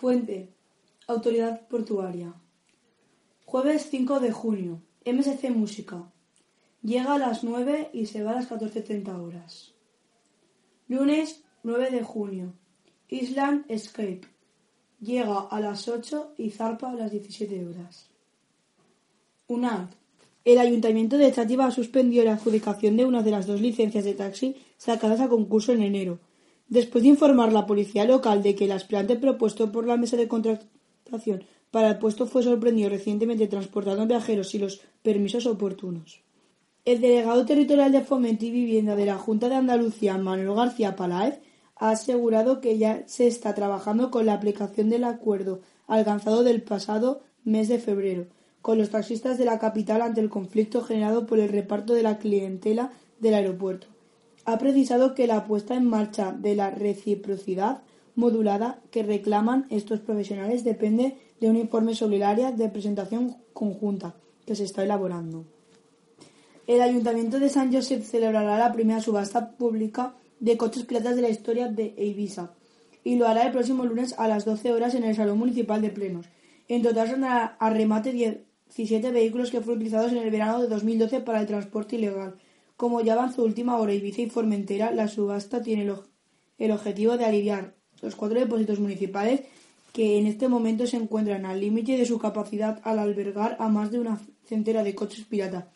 Fuente. Autoridad Portuaria. Jueves 5 de junio. MSC Música. Llega a las 9 y se va a las 14.30 horas. Lunes 9 de junio. Island Escape. Llega a las 8 y zarpa a las 17 horas. UNAD. El Ayuntamiento de Chátiva suspendió la adjudicación de una de las dos licencias de taxi sacadas a concurso en enero, después de informar la policía local de que el aspirante propuesto por la mesa de contratación para el puesto fue sorprendido recientemente transportando viajeros sin los permisos oportunos. El delegado territorial de Fomento y Vivienda de la Junta de Andalucía, Manuel García Paláez, ha asegurado que ya se está trabajando con la aplicación del acuerdo alcanzado del pasado mes de febrero con los taxistas de la capital ante el conflicto generado por el reparto de la clientela del aeropuerto. Ha precisado que la puesta en marcha de la reciprocidad modulada que reclaman estos profesionales depende de un informe sobre el área de presentación conjunta que se está elaborando. El Ayuntamiento de San Josep celebrará la primera subasta pública de coches piratas de la historia de Ibiza y lo hará el próximo lunes a las 12 horas en el Salón Municipal de Plenos. En total son a, remate 17 vehículos que fueron utilizados en el verano de 2012 para el transporte ilegal. Como ya avanzó última hora Ibiza y Formentera, la subasta tiene el objetivo de aliviar los cuatro depósitos municipales que en este momento se encuentran al límite de su capacidad al albergar a más de una centena de coches pirata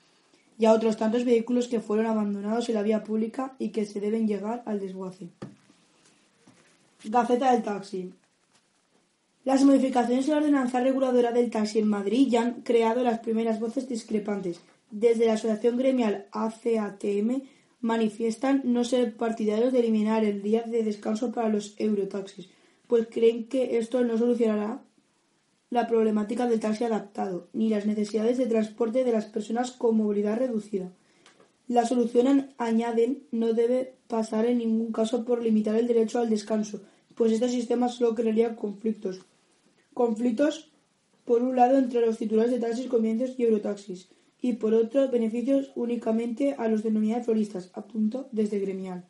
y a otros tantos vehículos que fueron abandonados en la vía pública y que se deben llegar al desguace. Gaceta del taxi. Las modificaciones en la ordenanza reguladora del taxi en Madrid ya han creado las primeras voces discrepantes. Desde la asociación gremial ACATM manifiestan no ser partidarios de eliminar el día de descanso para los eurotaxis, pues creen que esto no solucionará la problemática del taxi adaptado, ni las necesidades de transporte de las personas con movilidad reducida. La solución, añaden, no debe pasar en ningún caso por limitar el derecho al descanso, pues este sistema solo crearía conflictos. Conflictos, por un lado, entre los titulares de taxis convenientes y eurotaxis, y por otro beneficios únicamente a los denominados floristas, apunto desde gremial.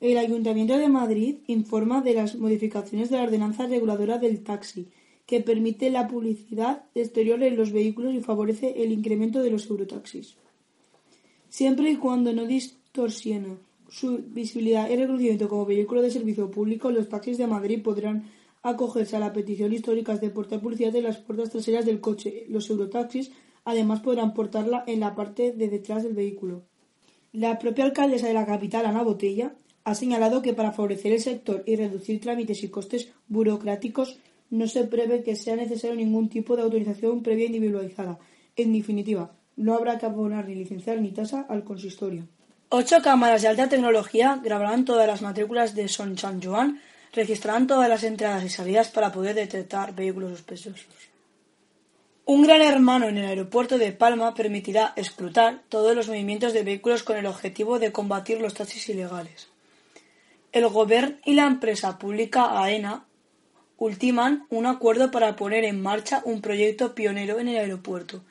El Ayuntamiento de Madrid informa de las modificaciones de la ordenanza reguladora del taxi, que permite la publicidad exterior en los vehículos y favorece el incremento de los eurotaxis. Siempre y cuando no distorsione su visibilidad y reconocimiento como vehículo de servicio público, los taxis de Madrid podrán acogerse a la petición histórica de portar publicidad en las puertas traseras del coche. Los eurotaxis además podrán portarla en la parte de detrás del vehículo. La propia alcaldesa de la capital, Ana Botella, ha señalado que para favorecer el sector y reducir trámites y costes burocráticos no se prevé que sea necesario ningún tipo de autorización previa individualizada. En definitiva, no habrá que abonar ni licenciar ni tasa al consistorio. Ocho cámaras de alta tecnología grabarán todas las matrículas de Son San Joan registrarán todas las entradas y salidas para poder detectar vehículos sospechosos. Un gran hermano en el aeropuerto de Palma permitirá escrutar todos los movimientos de vehículos con el objetivo de combatir los taxis ilegales. El Gobierno y la empresa pública AENA ultiman un acuerdo para poner en marcha un proyecto pionero en el aeropuerto.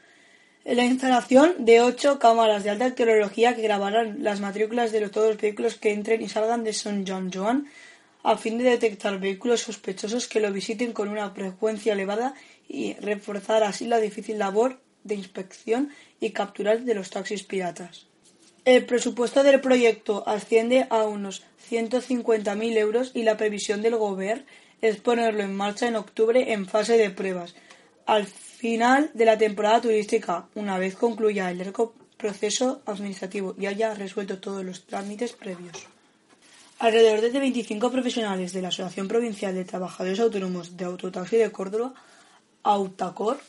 La instalación de ocho cámaras de alta tecnología que grabarán las matrículas de todos los vehículos que entren y salgan de San Juan Joan a fin de detectar vehículos sospechosos que lo visiten con una frecuencia elevada y reforzar así la difícil labor de inspección y capturar de los taxis piratas. El presupuesto del proyecto asciende a unos 150.000 euros y la previsión del Gobierno es ponerlo en marcha en octubre en fase de pruebas, al final de la temporada turística, una vez concluya el proceso administrativo y haya resuelto todos los trámites previos. Alrededor de 25 profesionales de la Asociación Provincial de Trabajadores Autónomos de Autotaxi de Córdoba, Autacor,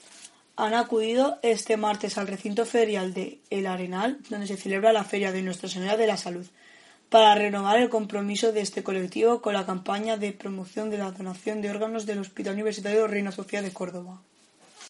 han acudido este martes al recinto ferial de El Arenal, donde se celebra la Feria de Nuestra Señora de la Salud, para renovar el compromiso de este colectivo con la campaña de promoción de la donación de órganos del Hospital Universitario Reina Sofía de Córdoba.